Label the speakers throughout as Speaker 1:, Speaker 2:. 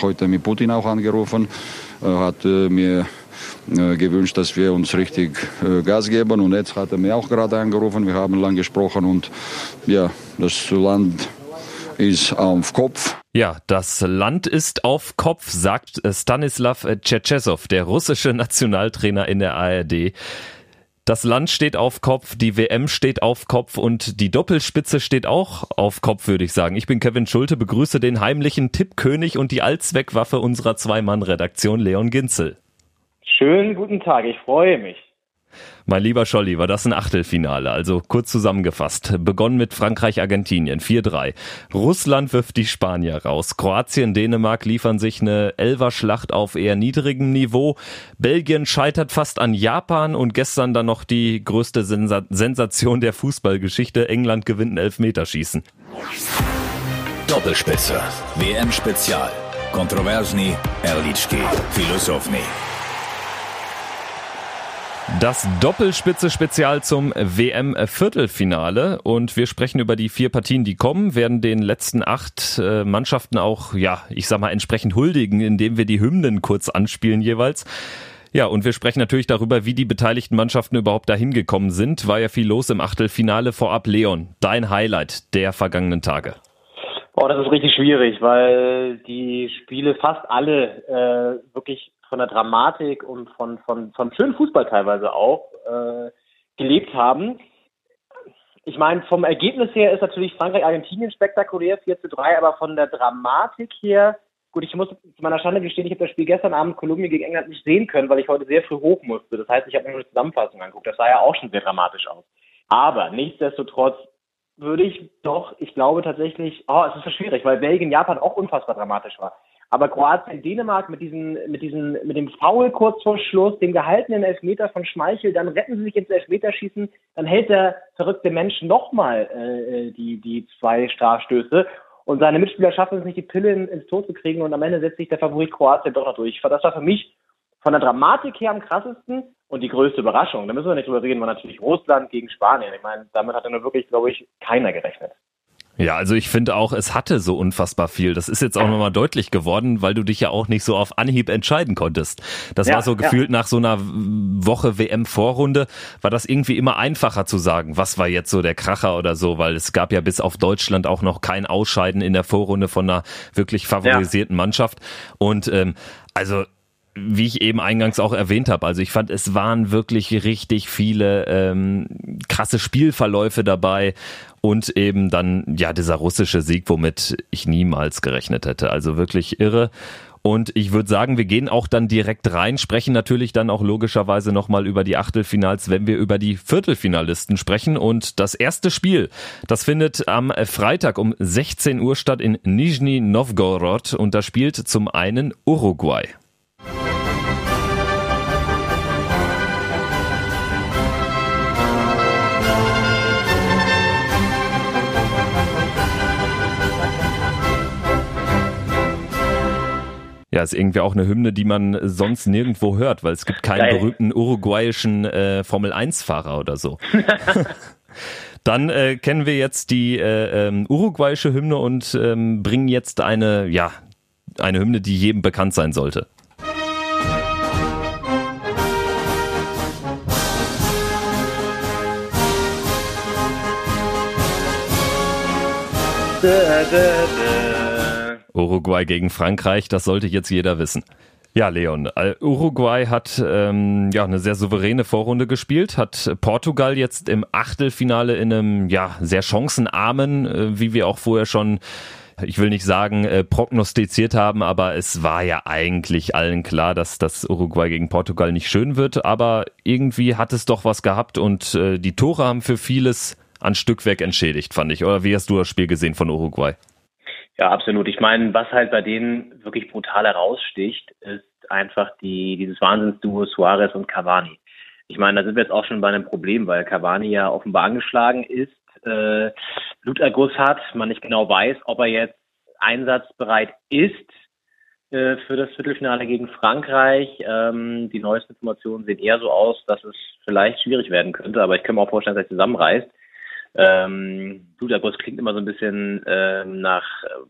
Speaker 1: heute mit Putin auch angerufen, hat mir gewünscht, dass wir uns richtig Gas geben. Und jetzt hat er mir auch gerade angerufen. Wir haben lang gesprochen und ja, das Land ist auf Kopf.
Speaker 2: Ja, das Land ist auf Kopf, sagt Stanislav Tschetschesow, der russische Nationaltrainer in der ARD. Das Land steht auf Kopf, die WM steht auf Kopf und die Doppelspitze steht auch auf Kopf, würde ich sagen. Ich bin Kevin Schulte, begrüße den heimlichen Tippkönig und die Allzweckwaffe unserer Zwei-Mann-Redaktion, Leon Ginzel.
Speaker 3: Schönen guten Tag, ich freue mich.
Speaker 2: Mein lieber Scholli, war das ein Achtelfinale? Also kurz zusammengefasst. Begonnen mit Frankreich-Argentinien 4-3. Russland wirft die Spanier raus. Kroatien, Dänemark liefern sich eine Elverschlacht auf eher niedrigem Niveau. Belgien scheitert fast an Japan und gestern dann noch die größte Sensa Sensation der Fußballgeschichte. England gewinnt ein Elfmeterschießen.
Speaker 4: Doppelspitze. WM-Spezial. Kontroversni, Erlitschki, Filosofni.
Speaker 2: Das Doppelspitze-Spezial zum WM-Viertelfinale und wir sprechen über die vier Partien, die kommen, werden den letzten acht äh, Mannschaften auch, ja, ich sag mal, entsprechend huldigen, indem wir die Hymnen kurz anspielen jeweils. Ja, und wir sprechen natürlich darüber, wie die beteiligten Mannschaften überhaupt dahin gekommen sind. War ja viel los im Achtelfinale vorab. Leon, dein Highlight der vergangenen Tage.
Speaker 3: Boah, das ist richtig schwierig, weil die Spiele fast alle äh, wirklich von der Dramatik und von, von, von schönen Fußball teilweise auch äh, gelebt haben. Ich meine, vom Ergebnis her ist natürlich Frankreich-Argentinien spektakulär, 4 zu 3, aber von der Dramatik her, gut, ich muss zu meiner Schande gestehen, ich habe das Spiel gestern Abend Kolumbien gegen England nicht sehen können, weil ich heute sehr früh hoch musste. Das heißt, ich habe mir nur eine Zusammenfassung angeguckt. Das sah ja auch schon sehr dramatisch aus. Aber nichtsdestotrotz würde ich doch, ich glaube tatsächlich, oh, es ist so schwierig, weil Belgien, Japan auch unfassbar dramatisch war. Aber Kroatien, Dänemark mit diesen, mit diesen, mit dem Foul kurz vor Schluss, dem gehaltenen Elfmeter von Schmeichel, dann retten sie sich ins Elfmeterschießen, dann hält der verrückte Mensch nochmal äh, die, die zwei Strafstöße und seine Mitspieler schaffen es nicht, die Pille ins Tor zu kriegen und am Ende setzt sich der Favorit Kroatien doch noch durch. Das war für mich von der Dramatik her am krassesten und die größte Überraschung, da müssen wir nicht drüber reden, war natürlich Russland gegen Spanien. Ich meine, damit hat nur wirklich, glaube ich, keiner gerechnet.
Speaker 2: Ja, also ich finde auch, es hatte so unfassbar viel. Das ist jetzt auch nochmal deutlich geworden, weil du dich ja auch nicht so auf Anhieb entscheiden konntest. Das ja, war so gefühlt ja. nach so einer Woche WM-Vorrunde, war das irgendwie immer einfacher zu sagen, was war jetzt so der Kracher oder so, weil es gab ja bis auf Deutschland auch noch kein Ausscheiden in der Vorrunde von einer wirklich favorisierten ja. Mannschaft. Und ähm, also wie ich eben eingangs auch erwähnt habe, also ich fand, es waren wirklich richtig viele ähm, krasse Spielverläufe dabei und eben dann ja dieser russische Sieg, womit ich niemals gerechnet hätte. Also wirklich irre. Und ich würde sagen, wir gehen auch dann direkt rein, sprechen natürlich dann auch logischerweise nochmal über die Achtelfinals, wenn wir über die Viertelfinalisten sprechen. Und das erste Spiel, das findet am Freitag um 16 Uhr statt in Nizhny Novgorod und da spielt zum einen Uruguay. Ja, ist irgendwie auch eine Hymne, die man sonst nirgendwo hört, weil es gibt keinen Geil. berühmten uruguayischen äh, Formel-1-Fahrer oder so. Dann äh, kennen wir jetzt die äh, ähm, uruguayische Hymne und ähm, bringen jetzt eine, ja, eine Hymne, die jedem bekannt sein sollte. Da, da, da. Uruguay gegen Frankreich, das sollte jetzt jeder wissen. Ja, Leon, äh, Uruguay hat ähm, ja eine sehr souveräne Vorrunde gespielt, hat Portugal jetzt im Achtelfinale in einem ja sehr chancenarmen, äh, wie wir auch vorher schon ich will nicht sagen äh, prognostiziert haben, aber es war ja eigentlich allen klar, dass das Uruguay gegen Portugal nicht schön wird, aber irgendwie hat es doch was gehabt und äh, die Tore haben für vieles an Stückwerk entschädigt, fand ich. Oder wie hast du das Spiel gesehen von Uruguay?
Speaker 3: Ja, absolut. Ich meine, was halt bei denen wirklich brutal heraussticht, ist einfach die, dieses Wahnsinnsduo Suarez und Cavani. Ich meine, da sind wir jetzt auch schon bei einem Problem, weil Cavani ja offenbar angeschlagen ist, äh, Bluterguss hat, man nicht genau weiß, ob er jetzt einsatzbereit ist äh, für das Viertelfinale gegen Frankreich. Ähm, die neuesten Informationen sehen eher so aus, dass es vielleicht schwierig werden könnte, aber ich kann mir auch vorstellen, dass er zusammenreißt. Ähm, Bluterguss klingt immer so ein bisschen ähm, nach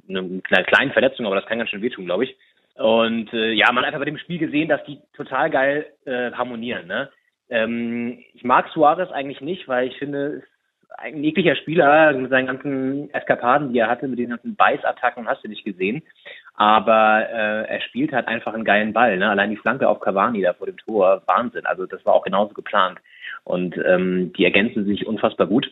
Speaker 3: äh, einer kleinen Verletzung, aber das kann ganz schön wehtun, glaube ich. Und äh, ja, man hat einfach bei dem Spiel gesehen, dass die total geil äh, harmonieren. Ne? Ähm, ich mag Suarez eigentlich nicht, weil ich finde, ein jeglicher Spieler mit seinen ganzen Eskapaden, die er hatte, mit den ganzen Beißattacken, hast du nicht gesehen. Aber äh, er spielt halt einfach einen geilen Ball. Ne? Allein die Flanke auf Cavani da vor dem Tor, Wahnsinn. Also das war auch genauso geplant. Und ähm, die ergänzen sich unfassbar gut.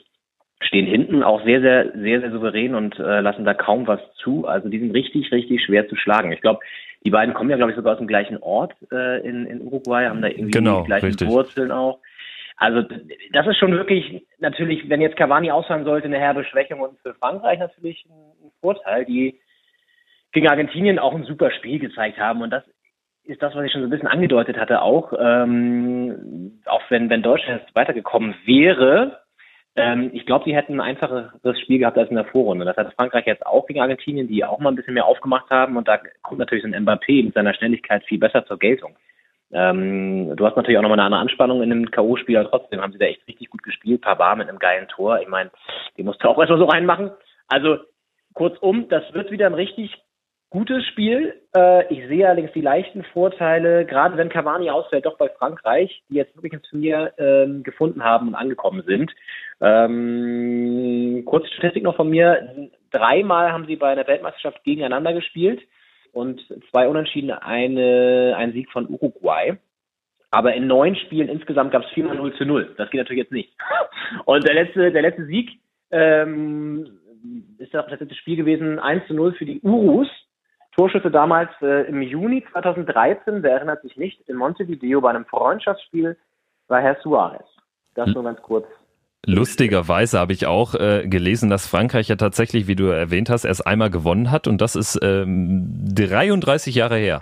Speaker 3: Stehen hinten auch sehr, sehr, sehr, sehr souverän und äh, lassen da kaum was zu. Also die sind richtig, richtig schwer zu schlagen. Ich glaube, die beiden kommen ja, glaube ich, sogar aus dem gleichen Ort äh, in, in Uruguay, haben da irgendwie
Speaker 2: genau,
Speaker 3: die gleichen
Speaker 2: richtig.
Speaker 3: Wurzeln auch. Also das ist schon wirklich natürlich, wenn jetzt Cavani ausfallen sollte, eine herbe Schwächung und für Frankreich natürlich ein, Vorteil, die gegen Argentinien auch ein super Spiel gezeigt haben und das ist das, was ich schon so ein bisschen angedeutet hatte auch, ähm, auch wenn, wenn Deutschland jetzt weitergekommen wäre, ähm, ich glaube, sie hätten ein einfacheres Spiel gehabt als in der Vorrunde. Das hat Frankreich jetzt auch gegen Argentinien, die auch mal ein bisschen mehr aufgemacht haben und da kommt natürlich so ein Mbappé mit seiner Schnelligkeit viel besser zur Geltung. Ähm, du hast natürlich auch nochmal eine andere Anspannung in dem K.O.-Spiel, aber trotzdem haben sie da echt richtig gut gespielt. Pavard mit einem geilen Tor. Ich meine, den musst du auch erstmal so reinmachen. Also, kurzum, das wird wieder ein richtig gutes Spiel. Äh, ich sehe allerdings die leichten Vorteile, gerade wenn Cavani ausfällt, doch bei Frankreich, die jetzt wirklich ein Turnier ähm, gefunden haben und angekommen sind. Ähm, kurze Statistik noch von mir. Dreimal haben sie bei einer Weltmeisterschaft gegeneinander gespielt und zwei Unentschieden, eine, ein Sieg von Uruguay. Aber in neun Spielen insgesamt gab es viermal 0 zu 0. Das geht natürlich jetzt nicht. Und der letzte, der letzte Sieg ähm, ist das letzte Spiel gewesen, 1 zu 0 für die Urus. Torschüsse damals äh, im Juni 2013, wer erinnert sich nicht, in Montevideo bei einem Freundschaftsspiel war Herr Suarez. Das nur ganz kurz
Speaker 2: Lustigerweise habe ich auch äh, gelesen, dass Frankreich ja tatsächlich, wie du erwähnt hast, erst einmal gewonnen hat und das ist ähm, 33 Jahre her.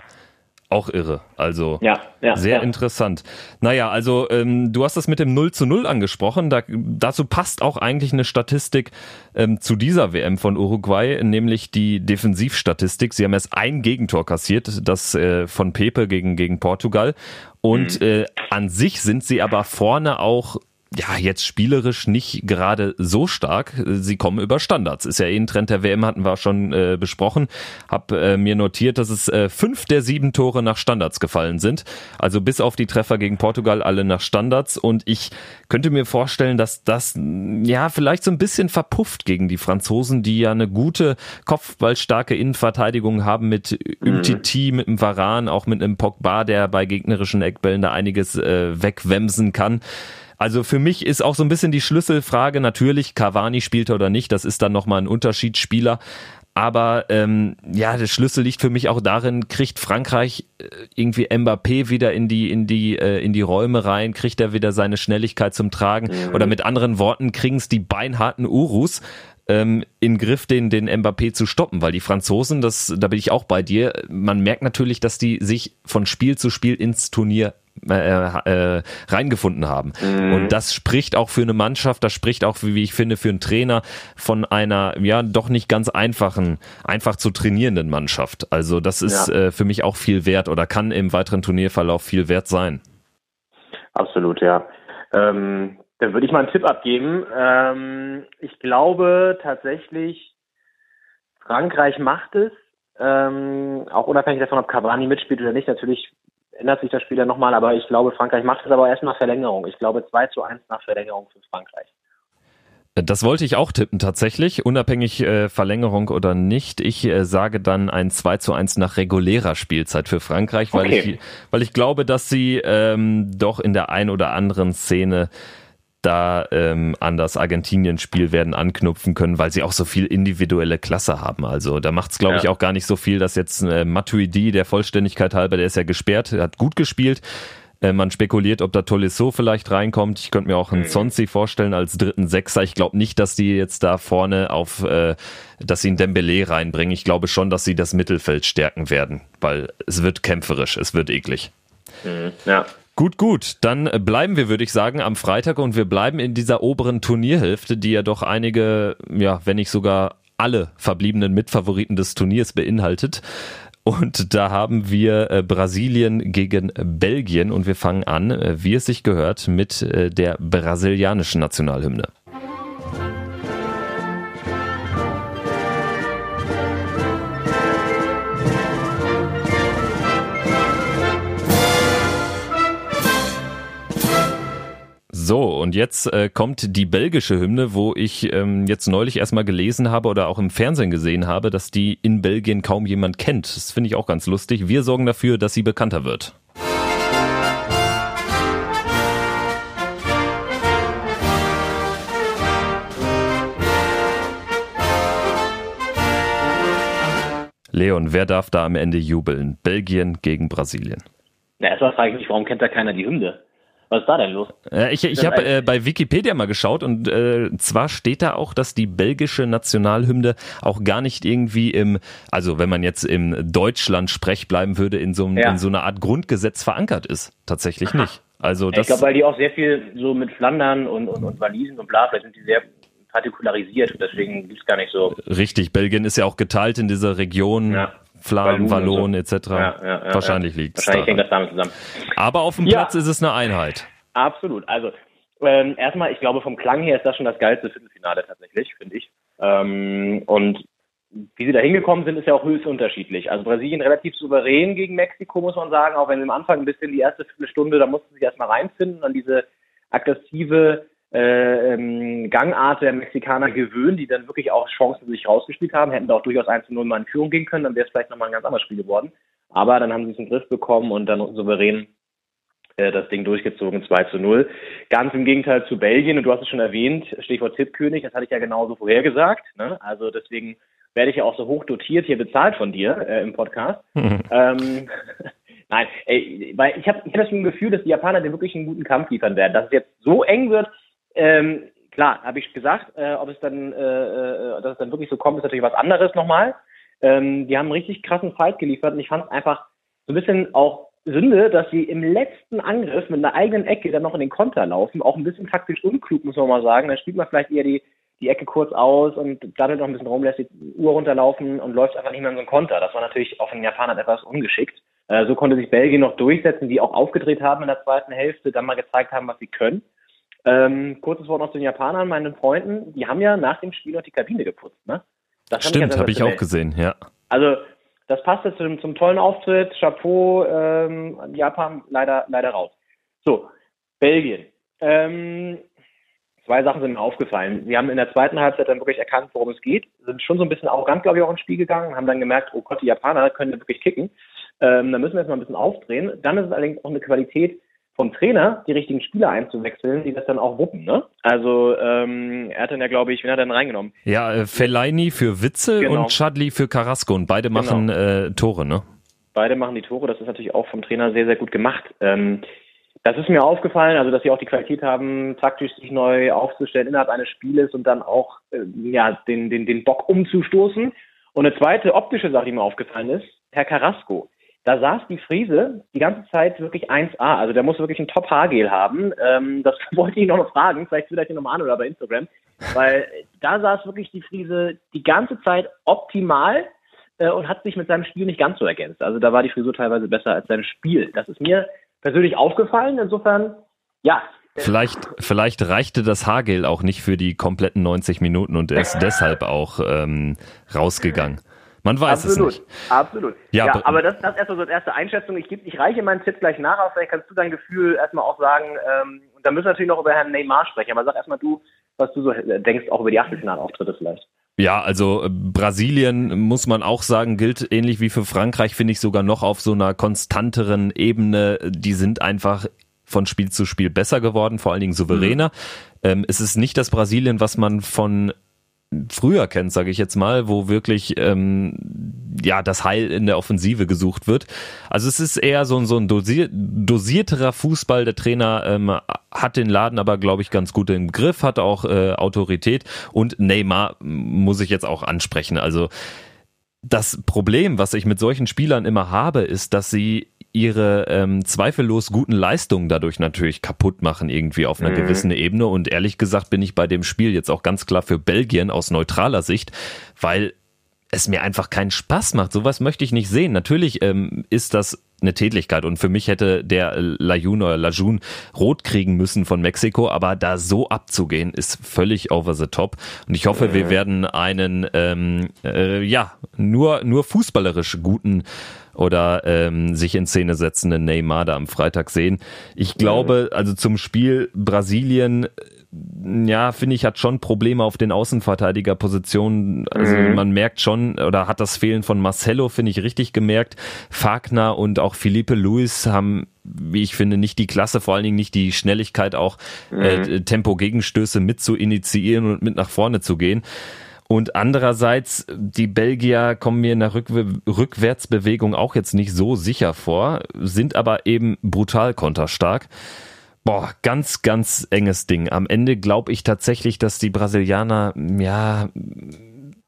Speaker 2: Auch irre. Also
Speaker 3: ja, ja,
Speaker 2: sehr
Speaker 3: ja.
Speaker 2: interessant. Naja, also ähm, du hast das mit dem 0 zu 0 angesprochen. Da, dazu passt auch eigentlich eine Statistik ähm, zu dieser WM von Uruguay, nämlich die Defensivstatistik. Sie haben erst ein Gegentor kassiert, das äh, von Pepe gegen, gegen Portugal. Und mhm. äh, an sich sind sie aber vorne auch ja, jetzt spielerisch nicht gerade so stark. Sie kommen über Standards. Ist ja eh ein Trend der WM, hatten wir schon äh, besprochen. Hab äh, mir notiert, dass es äh, fünf der sieben Tore nach Standards gefallen sind. Also bis auf die Treffer gegen Portugal alle nach Standards. Und ich könnte mir vorstellen, dass das ja vielleicht so ein bisschen verpufft gegen die Franzosen, die ja eine gute kopfballstarke Innenverteidigung haben mit Umtiti, mhm. mit dem Varan, auch mit einem Pogba, der bei gegnerischen Eckbällen da einiges äh, wegwemsen kann. Also für mich ist auch so ein bisschen die Schlüsselfrage natürlich, Cavani spielt oder nicht, das ist dann nochmal ein Unterschiedsspieler. Aber ähm, ja, der Schlüssel liegt für mich auch darin, kriegt Frankreich äh, irgendwie Mbappé wieder in die in die äh, in die Räume rein, kriegt er wieder seine Schnelligkeit zum Tragen mhm. oder mit anderen Worten kriegen es die beinharten Urus ähm, in Griff, den, den Mbappé zu stoppen, weil die Franzosen, das, da bin ich auch bei dir, man merkt natürlich, dass die sich von Spiel zu Spiel ins Turnier äh, äh, reingefunden haben. Mhm. Und das spricht auch für eine Mannschaft, das spricht auch, wie ich finde, für einen Trainer von einer, ja, doch nicht ganz einfachen, einfach zu trainierenden Mannschaft. Also das ist ja. äh, für mich auch viel wert oder kann im weiteren Turnierverlauf viel wert sein.
Speaker 3: Absolut, ja. Ähm, dann würde ich mal einen Tipp abgeben. Ähm, ich glaube tatsächlich, Frankreich macht es. Ähm, auch unabhängig davon, ob Cavani mitspielt oder nicht. Natürlich ändert sich das Spiel ja nochmal, aber ich glaube, Frankreich macht es aber erst nach Verlängerung. Ich glaube 2 zu 1 nach Verlängerung für Frankreich.
Speaker 2: Das wollte ich auch tippen tatsächlich, unabhängig äh, Verlängerung oder nicht. Ich äh, sage dann ein 2 zu 1 nach regulärer Spielzeit für Frankreich, weil, okay. ich, weil ich glaube, dass sie ähm, doch in der ein oder anderen Szene da ähm, an das Argentinien-Spiel werden anknüpfen können, weil sie auch so viel individuelle Klasse haben. Also da macht es, glaube ja. ich, auch gar nicht so viel, dass jetzt äh, Matuidi, der Vollständigkeit halber, der ist ja gesperrt, hat gut gespielt. Äh, man spekuliert, ob da Tolisso vielleicht reinkommt. Ich könnte mir auch einen mhm. Sonsi vorstellen als dritten Sechser. Ich glaube nicht, dass die jetzt da vorne auf, äh, dass sie einen Dembele reinbringen. Ich glaube schon, dass sie das Mittelfeld stärken werden, weil es wird kämpferisch, es wird eklig.
Speaker 3: Mhm. Ja,
Speaker 2: Gut, gut. Dann bleiben wir, würde ich sagen, am Freitag und wir bleiben in dieser oberen Turnierhälfte, die ja doch einige, ja, wenn nicht sogar alle verbliebenen Mitfavoriten des Turniers beinhaltet. Und da haben wir äh, Brasilien gegen Belgien und wir fangen an, äh, wie es sich gehört, mit äh, der brasilianischen Nationalhymne. So, und jetzt äh, kommt die belgische Hymne, wo ich ähm, jetzt neulich erstmal gelesen habe oder auch im Fernsehen gesehen habe, dass die in Belgien kaum jemand kennt. Das finde ich auch ganz lustig. Wir sorgen dafür, dass sie bekannter wird. Leon, wer darf da am Ende jubeln? Belgien gegen Brasilien.
Speaker 3: Ja, erstmal frage ich mich, warum kennt da keiner die Hymne? Was ist da denn los?
Speaker 2: Äh, ich ich habe äh, bei Wikipedia mal geschaut und äh, zwar steht da auch, dass die belgische Nationalhymne auch gar nicht irgendwie im, also wenn man jetzt im Deutschland sprech bleiben würde, in so, ja. in so einer Art Grundgesetz verankert ist. Tatsächlich nicht. Also das,
Speaker 3: ich glaube, weil die auch sehr viel so mit Flandern und, und, und Walisen und bla, vielleicht sind die sehr partikularisiert und deswegen gibt es gar nicht so.
Speaker 2: Richtig, Belgien ist ja auch geteilt in dieser Region. Ja. Flamen, Wallon, so. etc. Ja, ja, ja, Wahrscheinlich liegt
Speaker 3: es Wahrscheinlich hängt das damit zusammen.
Speaker 2: Aber auf dem Platz ist es eine Einheit.
Speaker 3: Absolut. Also ähm, erstmal, ich glaube, vom Klang her ist das schon das geilste Viertelfinale tatsächlich, finde ich. Ähm, und wie sie da hingekommen sind, ist ja auch höchst unterschiedlich. Also Brasilien relativ souverän gegen Mexiko, muss man sagen, auch wenn sie am Anfang ein bisschen die erste Viertelstunde, da mussten sie erstmal reinfinden an diese aggressive äh, ähm, Gangart der Mexikaner gewöhnt, die dann wirklich auch Chancen sich rausgespielt haben, hätten da auch durchaus 1 zu 0 mal in Führung gehen können, dann wäre es vielleicht nochmal ein ganz anderes Spiel geworden. Aber dann haben sie es in den Griff bekommen und dann souverän äh, das Ding durchgezogen, 2 zu 0. Ganz im Gegenteil zu Belgien, und du hast es schon erwähnt, Stichwort Tippkönig, das hatte ich ja genauso vorhergesagt. Ne? Also deswegen werde ich ja auch so hoch dotiert hier bezahlt von dir äh, im Podcast. Mhm. Ähm, Nein, ey, weil ich habe ich hab das Gefühl, dass die Japaner den wirklich einen guten Kampf liefern werden. Dass es jetzt so eng wird, ähm, klar, habe ich gesagt, äh, ob es dann, äh, äh, dass es dann wirklich so kommt, ist natürlich was anderes nochmal. Ähm, die haben einen richtig krassen Fight geliefert und ich fand es einfach so ein bisschen auch Sünde, dass sie im letzten Angriff mit einer eigenen Ecke dann noch in den Konter laufen. Auch ein bisschen taktisch unklug, muss man mal sagen. Dann spielt man vielleicht eher die, die Ecke kurz aus und daddelt noch ein bisschen rum, lässt die Uhr runterlaufen und läuft einfach nicht mehr in so einen Konter. Das war natürlich auch von den Japanern etwas ungeschickt. Äh, so konnte sich Belgien noch durchsetzen, die auch aufgedreht haben in der zweiten Hälfte, dann mal gezeigt haben, was sie können. Ähm, kurzes Wort noch zu den Japanern, meinen Freunden. Die haben ja nach dem Spiel noch die Kabine geputzt, ne?
Speaker 2: Das Stimmt, habe ich auch gesehen, ja.
Speaker 3: Also, das passt jetzt zum, zum tollen Auftritt. Chapeau, ähm, Japan leider, leider raus. So, Belgien. Ähm, zwei Sachen sind mir aufgefallen. Sie haben in der zweiten Halbzeit dann wirklich erkannt, worum es geht, sind schon so ein bisschen arrogant, glaube ich, auch ins Spiel gegangen, haben dann gemerkt, oh Gott, die Japaner können wirklich kicken. Ähm, da müssen wir jetzt mal ein bisschen aufdrehen. Dann ist es allerdings auch eine Qualität, vom Trainer die richtigen Spieler einzuwechseln, die das dann auch wuppen. Ne? Also ähm, er hat dann ja, glaube ich, wen hat er denn reingenommen?
Speaker 2: Ja, äh, Fellaini für Witzel genau. und Chadli für Carrasco und beide genau. machen genau. äh, Tore, ne?
Speaker 3: Beide machen die Tore, das ist natürlich auch vom Trainer sehr, sehr gut gemacht. Ähm, das ist mir aufgefallen, also dass sie auch die Qualität haben, taktisch sich neu aufzustellen innerhalb eines Spieles und dann auch äh, ja, den, den, den Bock umzustoßen. Und eine zweite optische Sache, die mir aufgefallen ist, Herr Carrasco da saß die Friese die ganze Zeit wirklich 1A. Also der muss wirklich ein Top-Haargel haben. Ähm, das wollte ich noch fragen. Vielleicht ihn nochmal an oder bei Instagram. Weil da saß wirklich die Friese die ganze Zeit optimal äh, und hat sich mit seinem Spiel nicht ganz so ergänzt. Also da war die Frisur teilweise besser als sein Spiel. Das ist mir persönlich aufgefallen. Insofern, ja,
Speaker 2: Vielleicht, vielleicht reichte das Haargel auch nicht für die kompletten 90 Minuten und er ist deshalb auch ähm, rausgegangen. Man weiß
Speaker 3: absolut,
Speaker 2: es nicht.
Speaker 3: Absolut. Ja, ja aber das, das erstmal so als erste Einschätzung. Ich, geb, ich reiche meinen Tipp gleich nach, aber vielleicht kannst du dein Gefühl erstmal auch sagen. Ähm, und dann müssen wir natürlich noch über Herrn Neymar sprechen. Aber sag erstmal du, was du so denkst, auch über die Achtelfinalauftritte vielleicht.
Speaker 2: Ja, also äh, Brasilien muss man auch sagen, gilt ähnlich wie für Frankreich, finde ich sogar noch auf so einer konstanteren Ebene. Die sind einfach von Spiel zu Spiel besser geworden, vor allen Dingen souveräner. Mhm. Ähm, es ist nicht das Brasilien, was man von früher kennt, sage ich jetzt mal, wo wirklich ähm, ja das Heil in der Offensive gesucht wird. Also es ist eher so, so ein dosier, dosierterer Fußball. Der Trainer ähm, hat den Laden aber, glaube ich, ganz gut im Griff, hat auch äh, Autorität und Neymar muss ich jetzt auch ansprechen. Also das Problem, was ich mit solchen Spielern immer habe, ist, dass sie ihre ähm, zweifellos guten Leistungen dadurch natürlich kaputt machen, irgendwie auf einer mhm. gewissen Ebene. Und ehrlich gesagt bin ich bei dem Spiel jetzt auch ganz klar für Belgien aus neutraler Sicht, weil es mir einfach keinen Spaß macht. Sowas möchte ich nicht sehen. Natürlich ähm, ist das eine Tätigkeit und für mich hätte der Lajun oder Lajun rot kriegen müssen von Mexiko, aber da so abzugehen ist völlig over the top. Und ich hoffe, wir werden einen ähm, äh, ja nur nur fußballerisch guten oder ähm, sich in Szene setzenden Neymar da am Freitag sehen. Ich glaube, also zum Spiel Brasilien ja, finde ich, hat schon Probleme auf den Außenverteidigerpositionen. Also mhm. man merkt schon, oder hat das Fehlen von Marcelo, finde ich, richtig gemerkt. Fagner und auch Felipe Luis haben, wie ich finde, nicht die Klasse, vor allen Dingen nicht die Schnelligkeit, auch mhm. äh, Tempo-Gegenstöße mit zu initiieren und mit nach vorne zu gehen. Und andererseits, die Belgier kommen mir in der Rück Rückwärtsbewegung auch jetzt nicht so sicher vor, sind aber eben brutal konterstark. Boah, ganz, ganz enges Ding. Am Ende glaube ich tatsächlich, dass die Brasilianer, ja,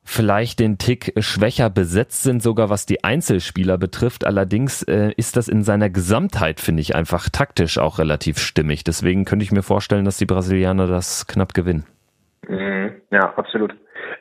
Speaker 2: vielleicht den Tick schwächer besetzt sind, sogar was die Einzelspieler betrifft. Allerdings äh, ist das in seiner Gesamtheit, finde ich, einfach taktisch auch relativ stimmig. Deswegen könnte ich mir vorstellen, dass die Brasilianer das knapp gewinnen.
Speaker 3: Mhm. Ja, absolut.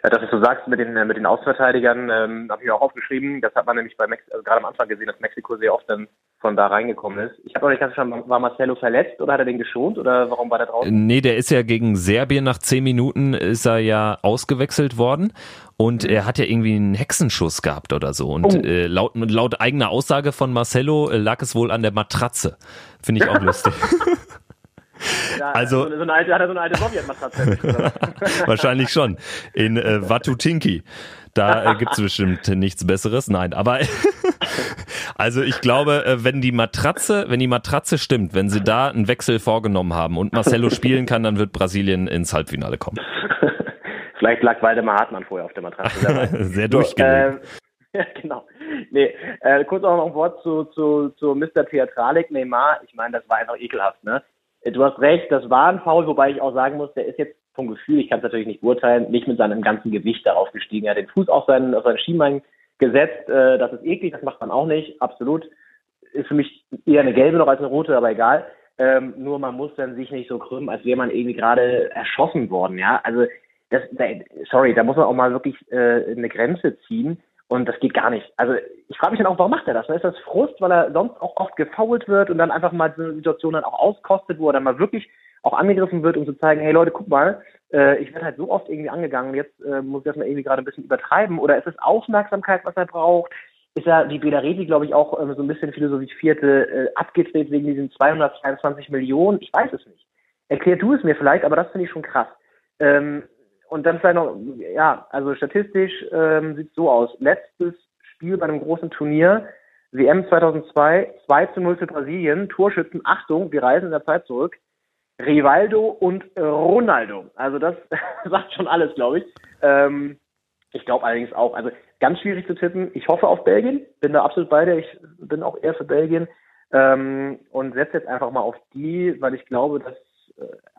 Speaker 3: Äh, dass du so sagst mit den, äh, mit den Außenverteidigern, ähm, habe ich auch aufgeschrieben. Das hat man nämlich bei Mex also gerade am Anfang gesehen, dass Mexiko sehr oft dann von da reingekommen ist. Ich habe auch nicht ganz verstanden, war Marcelo verletzt oder hat er den geschont oder warum war der draußen?
Speaker 2: Nee, der ist ja gegen Serbien nach zehn Minuten ist er ja ausgewechselt worden und mhm. er hat ja irgendwie einen Hexenschuss gehabt oder so. Und oh. äh, laut, laut eigener Aussage von Marcelo äh, lag es wohl an der Matratze. Finde ich auch lustig.
Speaker 3: Ja, also, so eine alte, hat er so eine alte Sowjetmatratze?
Speaker 2: wahrscheinlich schon. In äh, Watutinki. Da äh, gibt es bestimmt nichts Besseres. Nein, aber also ich glaube, äh, wenn die Matratze, wenn die Matratze stimmt, wenn sie da einen Wechsel vorgenommen haben und Marcelo spielen kann, dann wird Brasilien ins Halbfinale kommen.
Speaker 3: Vielleicht lag Waldemar Hartmann vorher auf der Matratze.
Speaker 2: Sehr durchgelegt.
Speaker 3: So, äh, ja, genau. Nee, äh, kurz auch noch ein Wort zu, zu, zu Mr. Theatralik Neymar. Ich meine, das war einfach ekelhaft, ne? Äh, du hast recht, das war ein Foul, wobei ich auch sagen muss, der ist jetzt vom Gefühl, ich kann es natürlich nicht beurteilen, nicht mit seinem ganzen Gewicht darauf gestiegen. Er hat den Fuß auf seinen, auf seinen Schienbein gesetzt. Äh, das ist eklig, das macht man auch nicht, absolut. Ist für mich eher eine gelbe noch als eine rote, aber egal. Ähm, nur man muss dann sich nicht so krümmen, als wäre man irgendwie gerade erschossen worden, ja. Also das, da, sorry, da muss man auch mal wirklich äh, eine Grenze ziehen. Und das geht gar nicht. Also ich frage mich dann auch, warum macht er das? Ist das Frust, weil er sonst auch oft gefault wird und dann einfach mal so eine Situation dann auch auskostet, wo er dann mal wirklich auch angegriffen wird, um zu zeigen, hey Leute, guck mal, äh, ich werde halt so oft irgendwie angegangen, jetzt äh, muss ich das mal irgendwie gerade ein bisschen übertreiben. Oder ist es Aufmerksamkeit, was er braucht? Ist er, wie Belareti, glaube ich, auch äh, so ein bisschen philosophierte, äh, abgedreht wegen diesen 222 Millionen? Ich weiß es nicht. Erklär du es mir vielleicht, aber das finde ich schon krass. Ähm, und dann vielleicht noch, ja, also statistisch ähm, sieht es so aus. Letztes Spiel bei einem großen Turnier, WM 2002, 2 zu 0 für Brasilien, Torschützen, Achtung, wir reisen in der Zeit zurück, Rivaldo und Ronaldo. Also das sagt schon alles, glaube ich. Ähm, ich glaube allerdings auch, also ganz schwierig zu tippen. Ich hoffe auf Belgien, bin da absolut bei dir. Ich bin auch eher für Belgien ähm, und setze jetzt einfach mal auf die, weil ich glaube, dass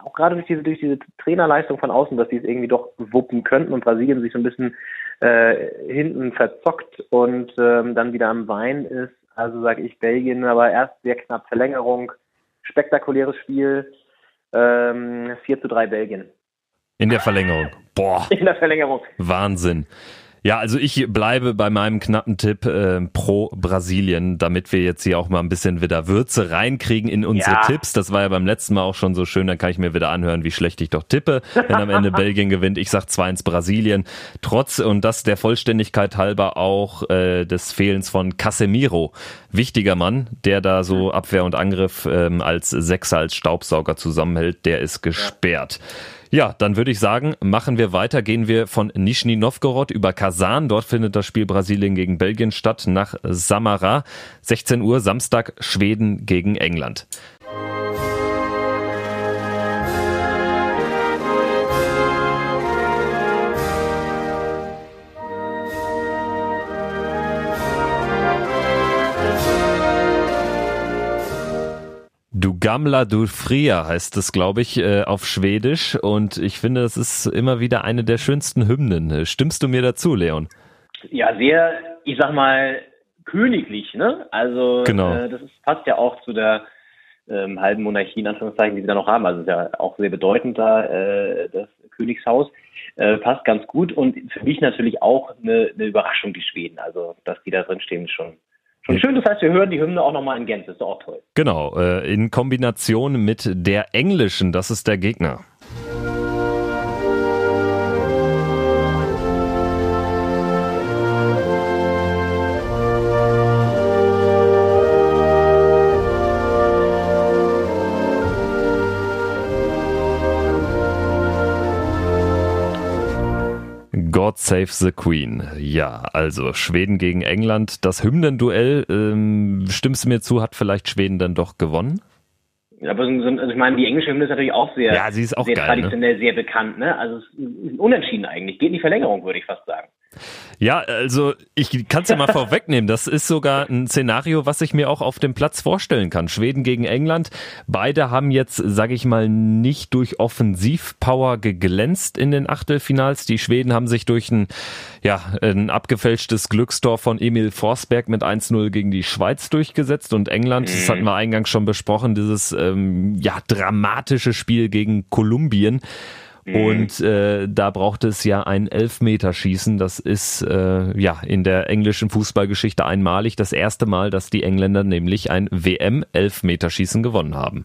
Speaker 3: auch gerade durch diese, durch diese Trainerleistung von außen, dass die es irgendwie doch wuppen könnten und Brasilien sich so ein bisschen äh, hinten verzockt und ähm, dann wieder am Wein ist. Also sage ich Belgien, aber erst sehr knapp Verlängerung, spektakuläres Spiel, ähm, 4 zu 3 Belgien.
Speaker 2: In der Verlängerung. Boah.
Speaker 3: In der Verlängerung.
Speaker 2: Wahnsinn. Ja, also ich bleibe bei meinem knappen Tipp äh, pro Brasilien, damit wir jetzt hier auch mal ein bisschen wieder Würze reinkriegen in unsere ja. Tipps. Das war ja beim letzten Mal auch schon so schön, dann kann ich mir wieder anhören, wie schlecht ich doch tippe, wenn am Ende Belgien gewinnt. Ich sag 2-1 Brasilien. Trotz, und das der Vollständigkeit halber auch äh, des Fehlens von Casemiro. Wichtiger Mann, der da so mhm. Abwehr und Angriff ähm, als Sechser, als Staubsauger zusammenhält, der ist gesperrt. Ja. Ja, dann würde ich sagen, machen wir weiter. Gehen wir von Nizhny Novgorod über Kasan. Dort findet das Spiel Brasilien gegen Belgien statt nach Samara. 16 Uhr Samstag Schweden gegen England. Du Gamla du Fria heißt es, glaube ich, äh, auf Schwedisch. Und ich finde, es ist immer wieder eine der schönsten Hymnen. Stimmst du mir dazu, Leon?
Speaker 3: Ja, sehr, ich sag mal, königlich, ne? Also genau. äh, das ist, passt ja auch zu der ähm, halben Monarchie, in Anführungszeichen, die sie da noch haben. Also ist ja auch sehr bedeutend da, äh, das Königshaus. Äh, passt ganz gut und für mich natürlich auch eine, eine Überraschung, die Schweden. Also, dass die da drin stehen, ist schon Schon schön, das heißt, wir hören die Hymne auch nochmal in Gänze, ist auch toll.
Speaker 2: Genau, äh, in Kombination mit der englischen, das ist der Gegner. Save the Queen. Ja, also Schweden gegen England. Das Hymnenduell, ähm, stimmst du mir zu, hat vielleicht Schweden dann doch gewonnen?
Speaker 3: Aber so, also ich meine, die englische Hymne ist natürlich auch sehr,
Speaker 2: ja, sie ist auch
Speaker 3: sehr
Speaker 2: geil,
Speaker 3: traditionell, ne? sehr bekannt. Ne? Also es ist unentschieden eigentlich. Geht in die Verlängerung, würde ich fast sagen.
Speaker 2: Ja, also ich kann es ja mal vorwegnehmen. Das ist sogar ein Szenario, was ich mir auch auf dem Platz vorstellen kann. Schweden gegen England. Beide haben jetzt, sage ich mal, nicht durch Offensivpower geglänzt in den Achtelfinals. Die Schweden haben sich durch ein, ja, ein abgefälschtes Glückstor von Emil Forsberg mit 1-0 gegen die Schweiz durchgesetzt. Und England, mhm. das hatten wir eingangs schon besprochen, dieses ähm, ja dramatische Spiel gegen Kolumbien Mhm. Und äh, da braucht es ja ein Elfmeterschießen. Das ist äh, ja in der englischen Fußballgeschichte einmalig das erste Mal, dass die Engländer nämlich ein WM-Elfmeterschießen gewonnen haben.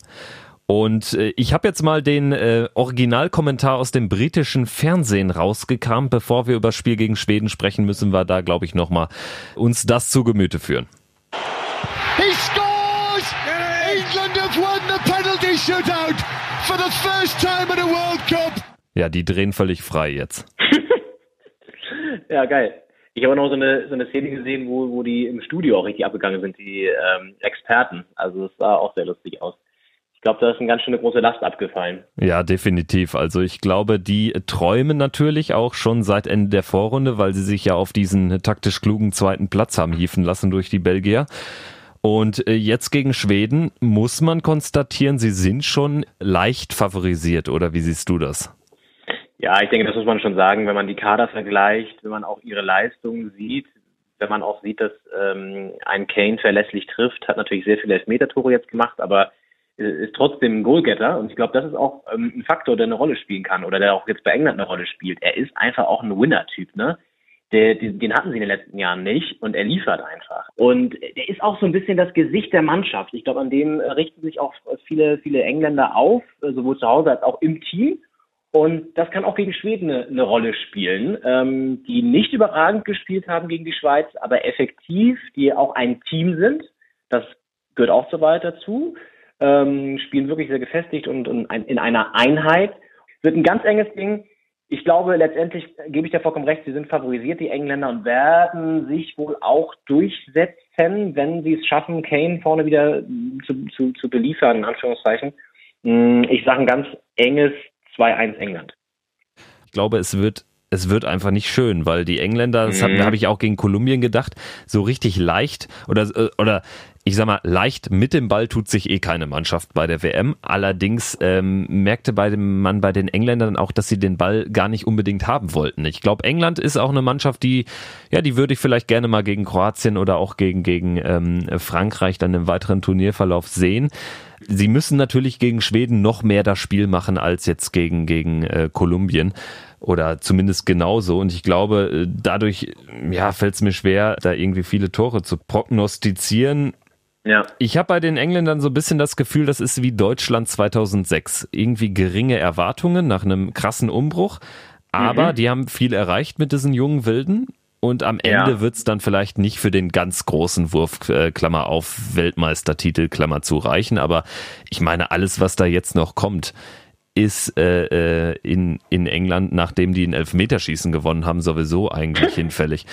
Speaker 2: Und äh, ich habe jetzt mal den äh, Originalkommentar aus dem britischen Fernsehen rausgekramt. Bevor wir über das Spiel gegen Schweden sprechen, müssen wir da, glaube ich, nochmal uns das zu Gemüte führen. He scores! England have won the penalty shootout for the first time in a World Cup. Ja, die drehen völlig frei jetzt.
Speaker 3: ja, geil. Ich habe noch so eine, so eine Szene gesehen, wo, wo die im Studio auch richtig abgegangen sind, die ähm, Experten. Also es sah auch sehr lustig aus. Ich glaube, da ist eine ganz schöne große Last abgefallen.
Speaker 2: Ja, definitiv. Also ich glaube, die träumen natürlich auch schon seit Ende der Vorrunde, weil sie sich ja auf diesen taktisch klugen zweiten Platz haben hieven lassen durch die Belgier. Und äh, jetzt gegen Schweden muss man konstatieren, sie sind schon leicht favorisiert, oder wie siehst du das?
Speaker 3: Ja, ich denke, das muss man schon sagen, wenn man die Kader vergleicht, wenn man auch ihre Leistungen sieht, wenn man auch sieht, dass ähm, ein Kane verlässlich trifft, hat natürlich sehr viele Elfmeter-Tore jetzt gemacht, aber ist trotzdem ein Goalgetter und ich glaube, das ist auch ähm, ein Faktor, der eine Rolle spielen kann oder der auch jetzt bei England eine Rolle spielt. Er ist einfach auch ein Winner-Typ, ne? Der, den, hatten sie in den letzten Jahren nicht und er liefert einfach. Und der ist auch so ein bisschen das Gesicht der Mannschaft. Ich glaube, an dem richten sich auch viele, viele Engländer auf, sowohl zu Hause als auch im Team. Und das kann auch gegen Schweden eine, eine Rolle spielen, ähm, die nicht überragend gespielt haben gegen die Schweiz, aber effektiv, die auch ein Team sind. Das gehört auch so weit dazu. Ähm, spielen wirklich sehr gefestigt und, und ein, in einer Einheit. Wird ein ganz enges Ding. Ich glaube, letztendlich gebe ich dir vollkommen recht, sie sind favorisiert, die Engländer, und werden sich wohl auch durchsetzen, wenn sie es schaffen, Kane vorne wieder zu, zu, zu beliefern, in Anführungszeichen. Hm, ich sage ein ganz enges 2-1 England.
Speaker 2: Ich glaube, es wird es wird einfach nicht schön, weil die Engländer, das mhm. habe ich auch gegen Kolumbien gedacht, so richtig leicht oder äh, oder ich sag mal, leicht mit dem Ball tut sich eh keine Mannschaft bei der WM. Allerdings ähm, merkte bei dem man bei den Engländern auch, dass sie den Ball gar nicht unbedingt haben wollten. Ich glaube, England ist auch eine Mannschaft, die, ja, die würde ich vielleicht gerne mal gegen Kroatien oder auch gegen, gegen ähm, Frankreich dann im weiteren Turnierverlauf sehen. Sie müssen natürlich gegen Schweden noch mehr das Spiel machen als jetzt gegen, gegen äh, Kolumbien oder zumindest genauso. Und ich glaube, äh, dadurch ja, fällt es mir schwer, da irgendwie viele Tore zu prognostizieren. Ja. Ich habe bei den Engländern so ein bisschen das Gefühl, das ist wie Deutschland 2006. Irgendwie geringe Erwartungen nach einem krassen Umbruch. Aber mhm. die haben viel erreicht mit diesen jungen Wilden. Und am Ende ja. wird's dann vielleicht nicht für den ganz großen Wurf, äh, Klammer auf, Weltmeistertitel, Klammer zu reichen. Aber ich meine, alles, was da jetzt noch kommt, ist äh, äh, in, in England, nachdem die ein Elfmeterschießen gewonnen haben, sowieso eigentlich hinfällig.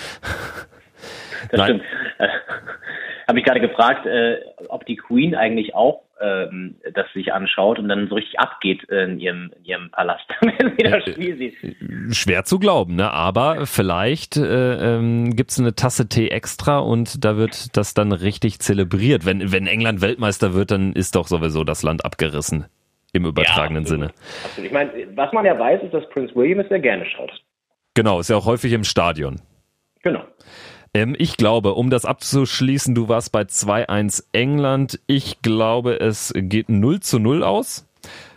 Speaker 3: Das Nein. stimmt. Äh, Habe ich gerade gefragt, äh, ob die Queen eigentlich auch ähm, das sich anschaut und dann so richtig abgeht in ihrem, in ihrem Palast, wenn sie das Spiel sieht.
Speaker 2: Schwer zu glauben, ne? aber vielleicht äh, ähm, gibt es eine Tasse Tee extra und da wird das dann richtig zelebriert. Wenn, wenn England Weltmeister wird, dann ist doch sowieso das Land abgerissen. Im übertragenen
Speaker 3: ja,
Speaker 2: Sinne.
Speaker 3: Absolut. Ich meine, was man ja weiß, ist, dass Prince William es sehr gerne schaut.
Speaker 2: Genau, ist ja auch häufig im Stadion.
Speaker 3: Genau.
Speaker 2: Ähm, ich glaube, um das abzuschließen, du warst bei 2-1 England. Ich glaube, es geht 0 zu 0 aus.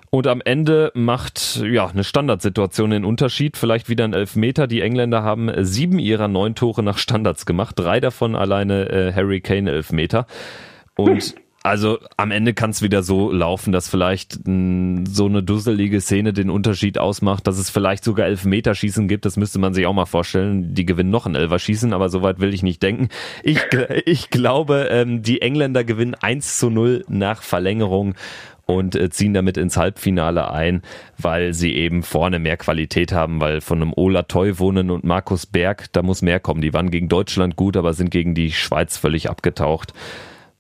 Speaker 2: Und am Ende macht ja eine Standardsituation den Unterschied. Vielleicht wieder ein Elfmeter. Die Engländer haben sieben ihrer neun Tore nach Standards gemacht. Drei davon alleine äh, Harry Kane Elfmeter. Und Also am Ende kann es wieder so laufen, dass vielleicht mh, so eine dusselige Szene den Unterschied ausmacht, dass es vielleicht sogar Elfmeterschießen gibt. Das müsste man sich auch mal vorstellen. Die gewinnen noch ein Elferschießen, aber soweit will ich nicht denken. Ich, ich glaube, ähm, die Engländer gewinnen 1 zu 0 nach Verlängerung und äh, ziehen damit ins Halbfinale ein, weil sie eben vorne mehr Qualität haben, weil von einem Ola Teuvonen und Markus Berg, da muss mehr kommen. Die waren gegen Deutschland gut, aber sind gegen die Schweiz völlig abgetaucht.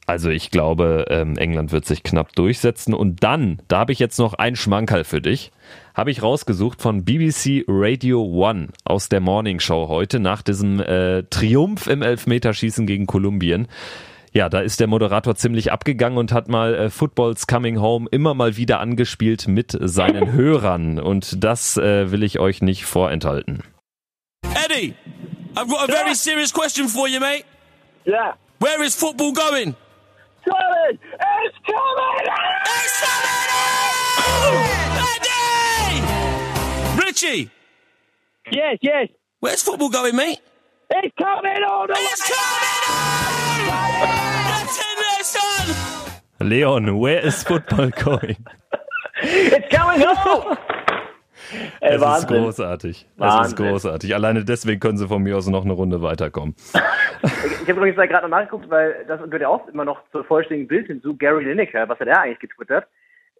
Speaker 2: Also ich glaube, ähm, England wird sich knapp durchsetzen. Und dann, da habe ich jetzt noch ein Schmankerl für dich, habe ich rausgesucht von BBC Radio One aus der Morning Show heute nach diesem äh, Triumph im Elfmeterschießen gegen Kolumbien. Ja, da ist der Moderator ziemlich abgegangen und hat mal äh, Football's Coming Home immer mal wieder angespielt mit seinen Hörern. Und das äh, will ich euch nicht vorenthalten.
Speaker 5: Eddie, I've got a very serious question for you, mate.
Speaker 6: Yeah.
Speaker 5: Where is football going?
Speaker 6: Coming! It's coming!
Speaker 5: It's coming! Eddie! Richie,
Speaker 6: Yes, yes.
Speaker 5: where's football going, mate?
Speaker 6: It's coming all the way!
Speaker 5: It's coming on! That's it, son!
Speaker 2: Leon, where is football going?
Speaker 6: It's coming home!
Speaker 2: Es ist
Speaker 6: Wahnsinn.
Speaker 2: großartig. Es ist
Speaker 6: Wahnsinn.
Speaker 2: großartig. Alleine deswegen können sie von mir aus noch eine Runde weiterkommen.
Speaker 3: Ich habe übrigens da gerade noch nachgeguckt, weil das gehört ja auch immer noch zur vollständigen Bild hinzu. Gary Lineker, was hat er eigentlich getwittert?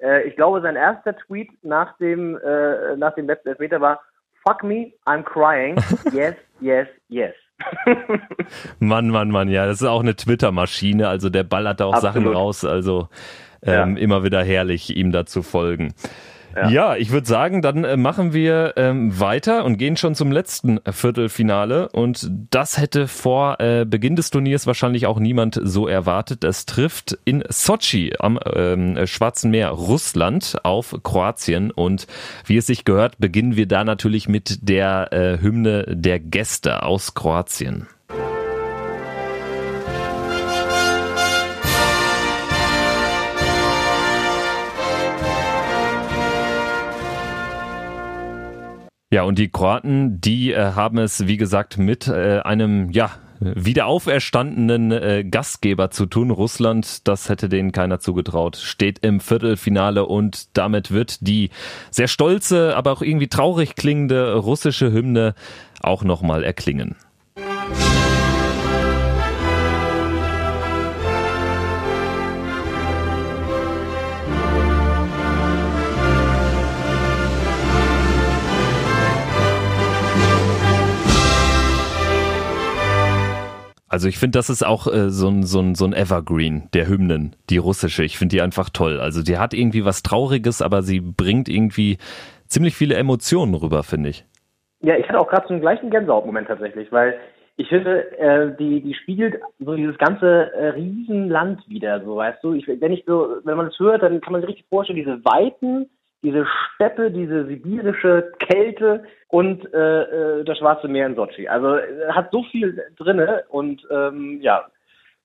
Speaker 3: Äh, ich glaube, sein erster Tweet nach dem, äh, nach dem letzten Elfmeter war Fuck me, I'm crying. Yes, yes, yes.
Speaker 2: Mann, Mann, Mann, ja, das ist auch eine Twitter-Maschine. Also der ballert da auch Sachen
Speaker 3: Absolut.
Speaker 2: raus. Also ähm, immer wieder herrlich, ihm da zu folgen. Ja, ich würde sagen, dann äh, machen wir ähm, weiter und gehen schon zum letzten Viertelfinale. Und das hätte vor äh, Beginn des Turniers wahrscheinlich auch niemand so erwartet. Es trifft in Sochi am ähm, Schwarzen Meer Russland auf Kroatien. Und wie es sich gehört, beginnen wir da natürlich mit der äh, Hymne der Gäste aus Kroatien. Ja, und die Kroaten, die äh, haben es, wie gesagt, mit äh, einem, ja, wieder auferstandenen äh, Gastgeber zu tun. Russland, das hätte denen keiner zugetraut, steht im Viertelfinale und damit wird die sehr stolze, aber auch irgendwie traurig klingende russische Hymne auch nochmal erklingen. Also ich finde, das ist auch äh, so, ein, so, ein, so ein Evergreen der Hymnen, die russische. Ich finde die einfach toll. Also die hat irgendwie was Trauriges, aber sie bringt irgendwie ziemlich viele Emotionen rüber, finde ich.
Speaker 3: Ja, ich hatte auch gerade so einen gleichen Gänsehautmoment tatsächlich, weil ich finde, äh, die, die spiegelt so dieses ganze äh, Riesenland wieder, so weißt du. Ich, wenn ich so, wenn man es hört, dann kann man sich richtig vorstellen, diese Weiten, diese Steppe, diese sibirische Kälte und äh, äh, das Schwarze Meer in Sochi. Also äh, hat so viel drinne und ähm, ja,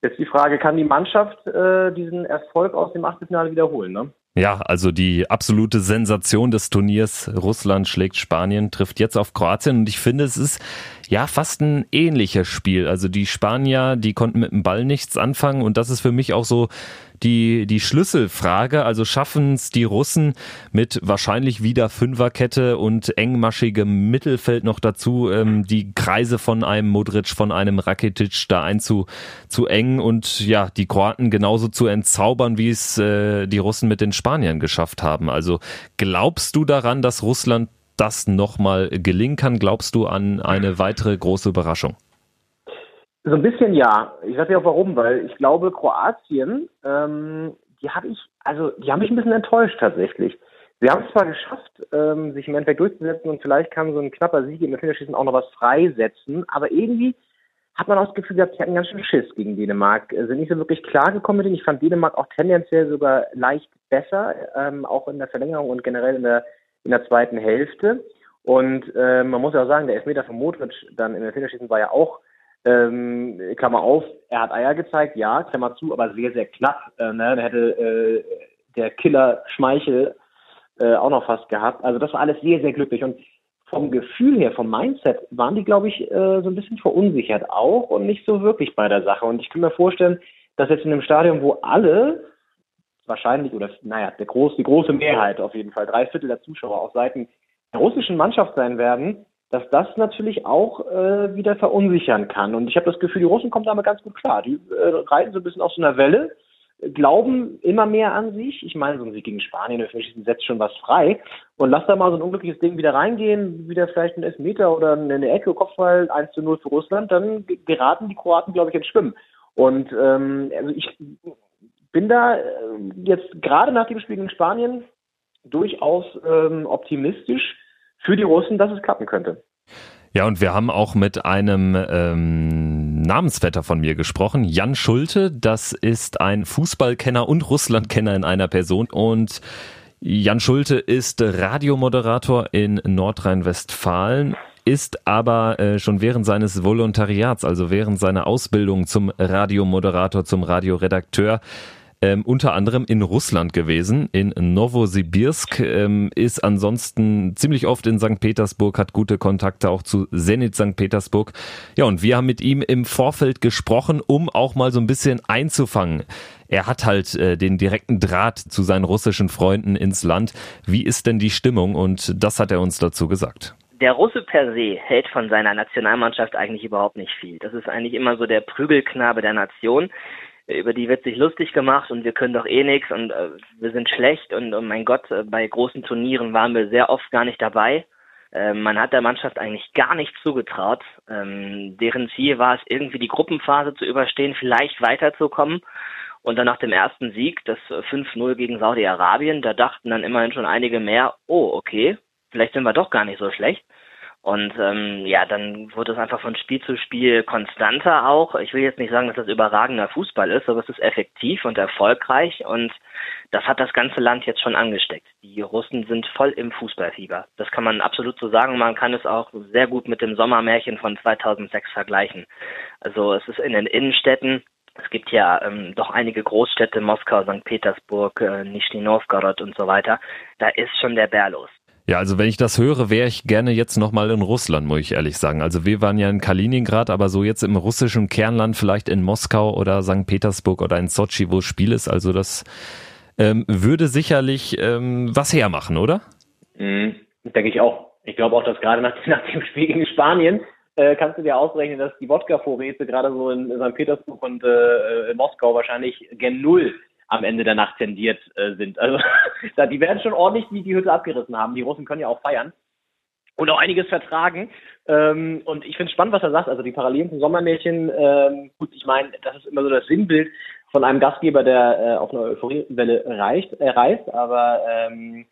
Speaker 3: jetzt die Frage, kann die Mannschaft äh, diesen Erfolg aus dem Achtelfinale wiederholen, ne?
Speaker 2: Ja, also die absolute Sensation des Turniers. Russland schlägt Spanien, trifft jetzt auf Kroatien und ich finde, es ist ja fast ein ähnliches Spiel. Also die Spanier, die konnten mit dem Ball nichts anfangen und das ist für mich auch so die, die Schlüsselfrage. Also schaffen es die Russen mit wahrscheinlich wieder Fünferkette und engmaschigem Mittelfeld noch dazu, ähm, die Kreise von einem Modric, von einem Rakitic da einzu zu eng und ja, die Kroaten genauso zu entzaubern, wie es äh, die Russen mit den Spaniern geschafft haben. Also glaubst du daran, dass Russland das nochmal gelingen kann? Glaubst du an eine weitere große Überraschung?
Speaker 3: So ein bisschen ja. Ich sag dir auch warum, weil ich glaube, Kroatien, ähm, die habe ich, also die haben mich ein bisschen enttäuscht tatsächlich. Sie haben es zwar geschafft, ähm, sich im Endeffekt durchzusetzen und vielleicht kann so ein knapper Sieg im Elfmeterschießen auch noch was freisetzen, aber irgendwie hat man auch das Gefühl gehabt, die hatten ganz schön Schiss gegen Dänemark, äh, sind nicht so wirklich klar gekommen mit denen. Ich fand Dänemark auch tendenziell sogar leicht besser, ähm, auch in der Verlängerung und generell in der, in der zweiten Hälfte. Und ähm, man muss ja auch sagen, der Elfmeter von Modric dann im Elfmeterschießen war ja auch ähm, Klammer auf, er hat Eier gezeigt, ja, Klammer zu, aber sehr, sehr knapp. Äh, ne? Da hätte äh, der Killer Schmeichel äh, auch noch fast gehabt. Also das war alles sehr, sehr glücklich. Und vom Gefühl her, vom Mindset, waren die, glaube ich, äh, so ein bisschen verunsichert auch und nicht so wirklich bei der Sache. Und ich kann mir vorstellen, dass jetzt in einem Stadion, wo alle wahrscheinlich, oder naja, der groß, die große Mehrheit auf jeden Fall, drei Viertel der Zuschauer auf Seiten der russischen Mannschaft sein werden, dass das natürlich auch äh, wieder verunsichern kann. Und ich habe das Gefühl, die Russen kommen damit ganz gut klar. Die äh, reiten so ein bisschen auf so einer Welle, glauben immer mehr an sich. Ich meine, so ein Sieg gegen Spanien, mich setzt schon was frei. Und lass da mal so ein unglückliches Ding wieder reingehen, wieder vielleicht ein Elfmeter oder eine Ecke, Kopfball 1 zu 0 für Russland, dann geraten die Kroaten, glaube ich, ins Schwimmen. Und ähm, also ich bin da äh, jetzt gerade nach dem Spiel gegen Spanien durchaus ähm, optimistisch für die Russen, dass es klappen könnte.
Speaker 2: Ja, und wir haben auch mit einem ähm, Namensvetter von mir gesprochen, Jan Schulte. Das ist ein Fußballkenner und Russlandkenner in einer Person. Und Jan Schulte ist Radiomoderator in Nordrhein-Westfalen ist aber äh, schon während seines Volontariats, also während seiner Ausbildung zum Radiomoderator, zum Radioredakteur, ähm, unter anderem in Russland gewesen, in Novosibirsk, ähm, ist ansonsten ziemlich oft in St. Petersburg, hat gute Kontakte auch zu Zenit St. Petersburg. Ja, und wir haben mit ihm im Vorfeld gesprochen, um auch mal so ein bisschen einzufangen. Er hat halt äh, den direkten Draht zu seinen russischen Freunden ins Land. Wie ist denn die Stimmung? Und das hat er uns dazu gesagt
Speaker 7: der Russe per se hält von seiner Nationalmannschaft eigentlich überhaupt nicht viel. Das ist eigentlich immer so der Prügelknabe der Nation über die wird sich lustig gemacht und wir können doch eh nichts und äh, wir sind schlecht und oh mein Gott, äh, bei großen Turnieren waren wir sehr oft gar nicht dabei. Äh, man hat der Mannschaft eigentlich gar nichts zugetraut. Ähm, deren Ziel war es, irgendwie die Gruppenphase zu überstehen, vielleicht weiterzukommen. Und dann nach dem ersten Sieg, das 5-0 gegen Saudi-Arabien, da dachten dann immerhin schon einige mehr, oh, okay, vielleicht sind wir doch gar nicht so schlecht. Und ähm, ja, dann wurde es einfach von Spiel zu Spiel konstanter auch. Ich will jetzt nicht sagen, dass das überragender Fußball ist, aber es ist effektiv und erfolgreich und das hat das ganze Land jetzt schon angesteckt. Die Russen sind voll im Fußballfieber. Das kann man absolut so sagen. Man kann es auch sehr gut mit dem Sommermärchen von 2006 vergleichen. Also es ist in den Innenstädten es gibt ja ähm, doch einige Großstädte, Moskau, St. Petersburg, äh, Nischni Novgorod und so weiter. Da ist schon der Bär los.
Speaker 2: Ja, also wenn ich das höre, wäre ich gerne jetzt nochmal in Russland, muss ich ehrlich sagen. Also wir waren ja in Kaliningrad, aber so jetzt im russischen Kernland, vielleicht in Moskau oder St. Petersburg oder in Sochi, wo Spiel ist. Also das ähm, würde sicherlich ähm, was hermachen, oder?
Speaker 3: Mhm, denke ich auch. Ich glaube auch, dass gerade nach, nach dem Spiel gegen Spanien äh, kannst du dir ausrechnen, dass die Wodka-Vorräte gerade so in St. Petersburg und äh, in Moskau wahrscheinlich gen Null am Ende der Nacht tendiert äh, sind. Also die werden schon ordentlich die, die Hütte abgerissen haben. Die Russen können ja auch feiern und auch einiges vertragen. Ähm, und ich finde es spannend, was er sagt. Also die Parallelen zum Sommermärchen, ähm, gut, ich meine, das ist immer so das Sinnbild von einem Gastgeber, der äh, auf einer Euphoriewelle reicht, äh, reist, aber ähm,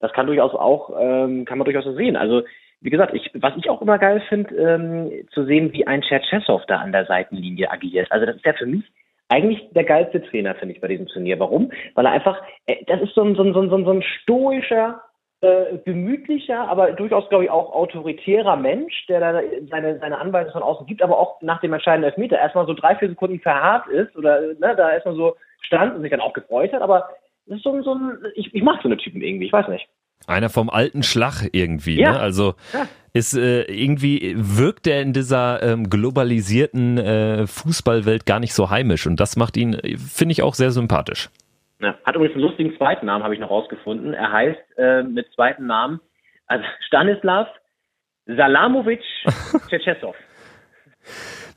Speaker 3: das kann durchaus auch, ähm, kann man durchaus so sehen. Also wie gesagt, ich, was ich auch immer geil finde, ähm, zu sehen, wie ein Cherchesov da an der Seitenlinie agiert. Also das ist ja für mich eigentlich der geilste Trainer, finde ich, bei diesem Turnier. Warum? Weil er einfach, äh, das ist so ein, so ein, so ein, so ein stoischer, äh, gemütlicher, aber durchaus, glaube ich, auch autoritärer Mensch, der da seine, seine Anweisungen von außen gibt, aber auch nach dem entscheidenden Elfmeter erstmal so drei, vier Sekunden verharrt ist oder ne, da erstmal so stand und sich dann auch gefreut hat, aber das ist so, ein, so ein, ich, ich mag so eine Typen irgendwie, ich weiß nicht.
Speaker 2: Einer vom alten Schlag irgendwie, ja. ne? Also ja. ist äh, irgendwie wirkt er in dieser ähm, globalisierten äh, Fußballwelt gar nicht so heimisch und das macht ihn, finde ich, auch sehr sympathisch.
Speaker 3: Ja. Hat übrigens einen lustigen zweiten Namen, habe ich noch rausgefunden. Er heißt äh, mit zweiten Namen also Stanislav Salamovic Tschetschesow.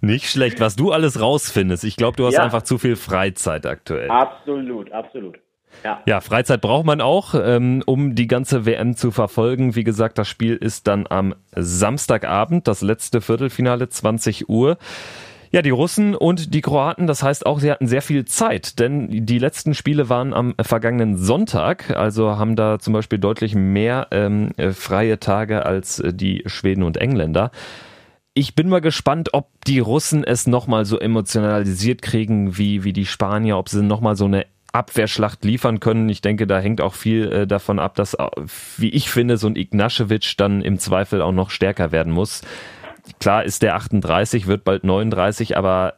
Speaker 2: Nicht schlecht, was du alles rausfindest. Ich glaube, du hast ja. einfach zu viel Freizeit aktuell.
Speaker 3: Absolut, absolut.
Speaker 2: Ja. ja, Freizeit braucht man auch, ähm, um die ganze WM zu verfolgen. Wie gesagt, das Spiel ist dann am Samstagabend, das letzte Viertelfinale, 20 Uhr. Ja, die Russen und die Kroaten, das heißt auch, sie hatten sehr viel Zeit, denn die letzten Spiele waren am vergangenen Sonntag, also haben da zum Beispiel deutlich mehr ähm, freie Tage als die Schweden und Engländer. Ich bin mal gespannt, ob die Russen es nochmal so emotionalisiert kriegen wie, wie die Spanier, ob sie nochmal so eine Abwehrschlacht liefern können. Ich denke, da hängt auch viel äh, davon ab, dass, wie ich finde, so ein Ignaschewitsch dann im Zweifel auch noch stärker werden muss. Klar ist der 38, wird bald 39, aber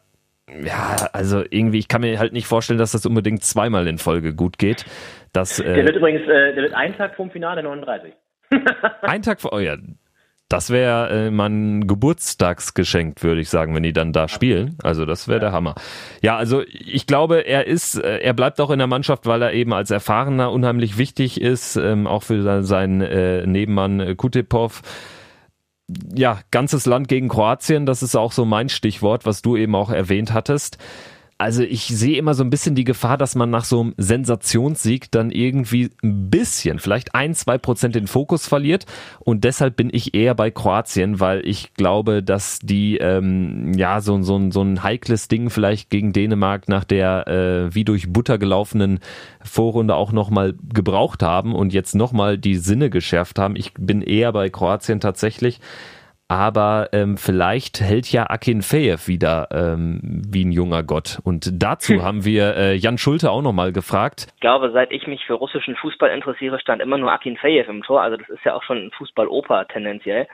Speaker 2: ja, also irgendwie, ich kann mir halt nicht vorstellen, dass das unbedingt zweimal in Folge gut geht. Dass,
Speaker 3: äh, der wird übrigens, äh, der wird einen Tag vorm Finale 39.
Speaker 2: ein Tag vor, oh ja, Das wäre äh, mein Geburtstagsgeschenk, würde ich sagen, wenn die dann da spielen. Also das wäre der Hammer. Ja, also ich glaube, er ist, äh, er bleibt auch in der Mannschaft, weil er eben als Erfahrener unheimlich wichtig ist, ähm, auch für seinen äh, Nebenmann äh, Kutepov ja, ganzes Land gegen Kroatien, das ist auch so mein Stichwort, was du eben auch erwähnt hattest. Also ich sehe immer so ein bisschen die Gefahr, dass man nach so einem Sensationssieg dann irgendwie ein bisschen, vielleicht ein, zwei Prozent den Fokus verliert. Und deshalb bin ich eher bei Kroatien, weil ich glaube, dass die ähm, ja so, so, so ein heikles Ding vielleicht gegen Dänemark nach der äh, wie durch Butter gelaufenen Vorrunde auch nochmal gebraucht haben und jetzt nochmal die Sinne geschärft haben. Ich bin eher bei Kroatien tatsächlich aber ähm, vielleicht hält ja Akin Fejev wieder ähm, wie ein junger Gott. Und dazu hm. haben wir äh, Jan Schulte auch nochmal gefragt.
Speaker 7: Ich glaube, seit ich mich für russischen Fußball interessiere, stand immer nur Akin Fejev im Tor. Also das ist ja auch schon ein Fußballoper tendenziell.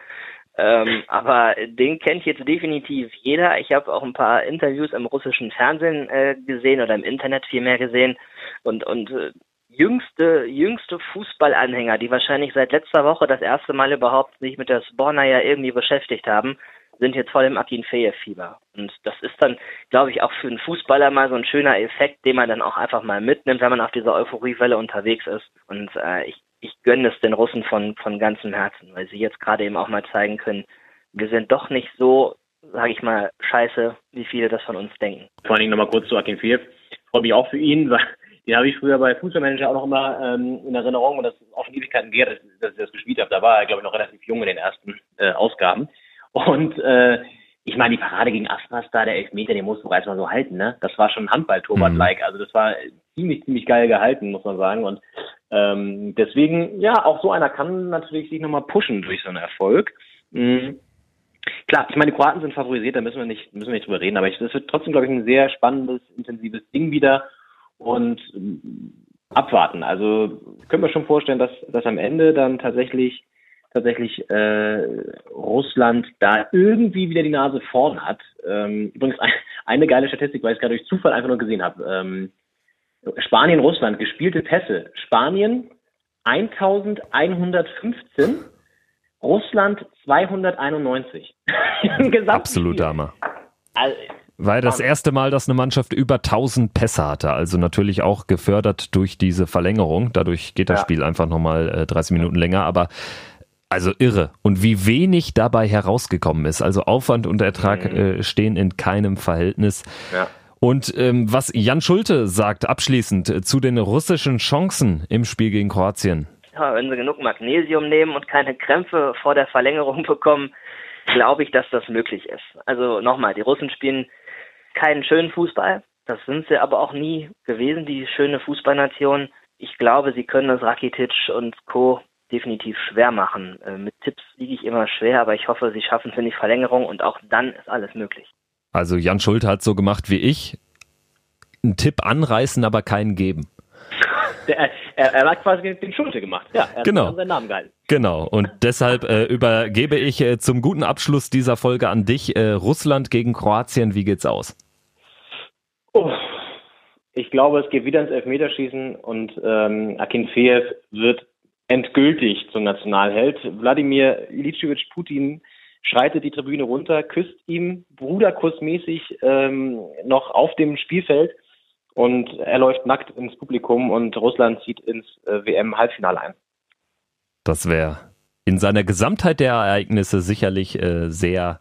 Speaker 7: Ähm, aber den kennt jetzt definitiv jeder. Ich habe auch ein paar Interviews im russischen Fernsehen äh, gesehen oder im Internet vielmehr gesehen. Und, und äh, jüngste, jüngste Fußballanhänger, die wahrscheinlich seit letzter Woche das erste Mal überhaupt sich mit der ja irgendwie beschäftigt haben, sind jetzt voll im Akin Fieber. Und das ist dann, glaube ich, auch für einen Fußballer mal so ein schöner Effekt, den man dann auch einfach mal mitnimmt, wenn man auf dieser Euphoriewelle unterwegs ist. Und äh, ich, ich gönne es den Russen von, von ganzem Herzen, weil sie jetzt gerade eben auch mal zeigen können, wir sind doch nicht so, sage ich mal, scheiße, wie viele das von uns denken.
Speaker 3: Vor allen Dingen nochmal kurz zu Akin Fiev. Freue mich auch für ihn, weil den habe ich früher bei Fußballmanager auch noch immer ähm, in Erinnerung und das ist auch schon Ewigkeiten her, dass, dass ich das gespielt habe. Da war er, glaube ich, noch relativ jung in den ersten äh, Ausgaben. Und äh, ich meine, die Parade gegen Astras da, der Elfmeter, den musst du bereits mal so halten, ne? Das war schon Handball-Torwart-like. Mhm. Also das war ziemlich, ziemlich geil gehalten, muss man sagen. Und ähm, deswegen, ja, auch so einer kann natürlich sich nochmal pushen durch so einen Erfolg. Mhm. Klar, ich meine, die Kroaten sind favorisiert, da müssen wir nicht, müssen wir nicht drüber reden, aber es wird trotzdem, glaube ich, ein sehr spannendes, intensives Ding wieder und ähm, abwarten. Also können wir schon vorstellen, dass, dass am Ende dann tatsächlich tatsächlich äh, Russland da irgendwie wieder die Nase vorn hat. Ähm, übrigens ein, eine geile Statistik, weil ich es gerade durch Zufall einfach nur gesehen habe. Ähm, Spanien, Russland, gespielte Pässe. Spanien 1115, Russland 291.
Speaker 2: Absolut Hammer. Also, war das erste Mal, dass eine Mannschaft über 1000 Pässe hatte. Also natürlich auch gefördert durch diese Verlängerung. Dadurch geht das ja. Spiel einfach nochmal äh, 30 Minuten länger. Aber also irre. Und wie wenig dabei herausgekommen ist. Also Aufwand und Ertrag mhm. äh, stehen in keinem Verhältnis. Ja. Und ähm, was Jan Schulte sagt abschließend äh, zu den russischen Chancen im Spiel gegen Kroatien.
Speaker 7: Ja, wenn sie genug Magnesium nehmen und keine Krämpfe vor der Verlängerung bekommen, glaube ich, dass das möglich ist. Also nochmal, die Russen spielen keinen schönen Fußball. Das sind sie aber auch nie gewesen, die schöne Fußballnation. Ich glaube, sie können das Rakitic und Co. definitiv schwer machen. Äh, mit Tipps liege ich immer schwer, aber ich hoffe, sie schaffen es in die Verlängerung und auch dann ist alles möglich.
Speaker 2: Also Jan Schulte hat so gemacht wie ich. Einen Tipp anreißen, aber keinen geben.
Speaker 3: Der, er, er, hat quasi den Schulte gemacht. Ja, er
Speaker 2: genau.
Speaker 3: hat seinen Namen gehalten.
Speaker 2: Genau. Und deshalb äh, übergebe ich äh, zum guten Abschluss dieser Folge an dich. Äh, Russland gegen Kroatien, wie geht's aus?
Speaker 3: Ich glaube, es geht wieder ins Elfmeterschießen und ähm, Akinfeev wird endgültig zum Nationalheld. Wladimir Ilitschewitsch Putin schreitet die Tribüne runter, küsst ihm bruderkussmäßig ähm, noch auf dem Spielfeld und er läuft nackt ins Publikum und Russland zieht ins äh, WM-Halbfinale ein.
Speaker 2: Das wäre in seiner Gesamtheit der Ereignisse sicherlich äh, sehr,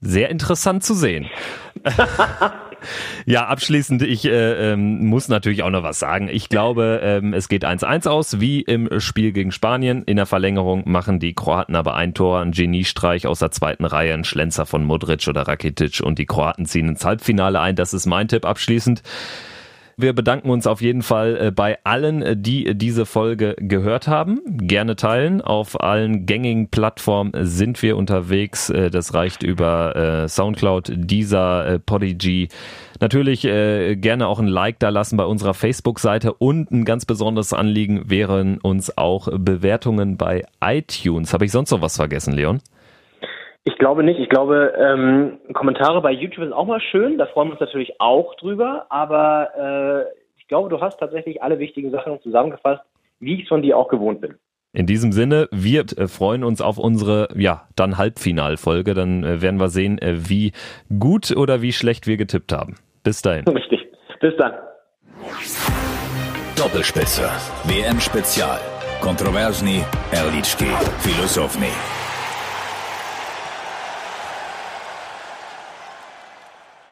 Speaker 2: sehr interessant zu sehen. Ja, abschließend, ich äh, ähm, muss natürlich auch noch was sagen. Ich glaube, ähm, es geht 1-1 aus, wie im Spiel gegen Spanien. In der Verlängerung machen die Kroaten aber ein Tor, ein Geniestreich aus der zweiten Reihe, ein Schlenzer von Modric oder Rakitic und die Kroaten ziehen ins Halbfinale ein. Das ist mein Tipp abschließend. Wir bedanken uns auf jeden Fall äh, bei allen, äh, die diese Folge gehört haben. Gerne teilen. Auf allen gängigen Plattformen sind wir unterwegs. Äh, das reicht über Soundcloud, Deezer, Podigy. Natürlich gerne auch ein Like da lassen bei unserer Facebook-Seite und ein ganz besonderes Anliegen wären uns auch Bewertungen bei iTunes. Habe ich sonst noch was vergessen, Leon?
Speaker 3: Ich glaube nicht. Ich glaube, ähm, Kommentare bei YouTube ist auch mal schön. Da freuen wir uns natürlich auch drüber. Aber äh, ich glaube, du hast tatsächlich alle wichtigen Sachen zusammengefasst, wie ich es von dir auch gewohnt bin.
Speaker 2: In diesem Sinne, wir äh, freuen uns auf unsere, ja, dann Halbfinalfolge. Dann äh, werden wir sehen, äh, wie gut oder wie schlecht wir getippt haben. Bis dahin.
Speaker 3: Richtig. Bis dann.
Speaker 4: Doppelspitze. WM Spezial. Kontroversni, Erlitschki, Filosofni.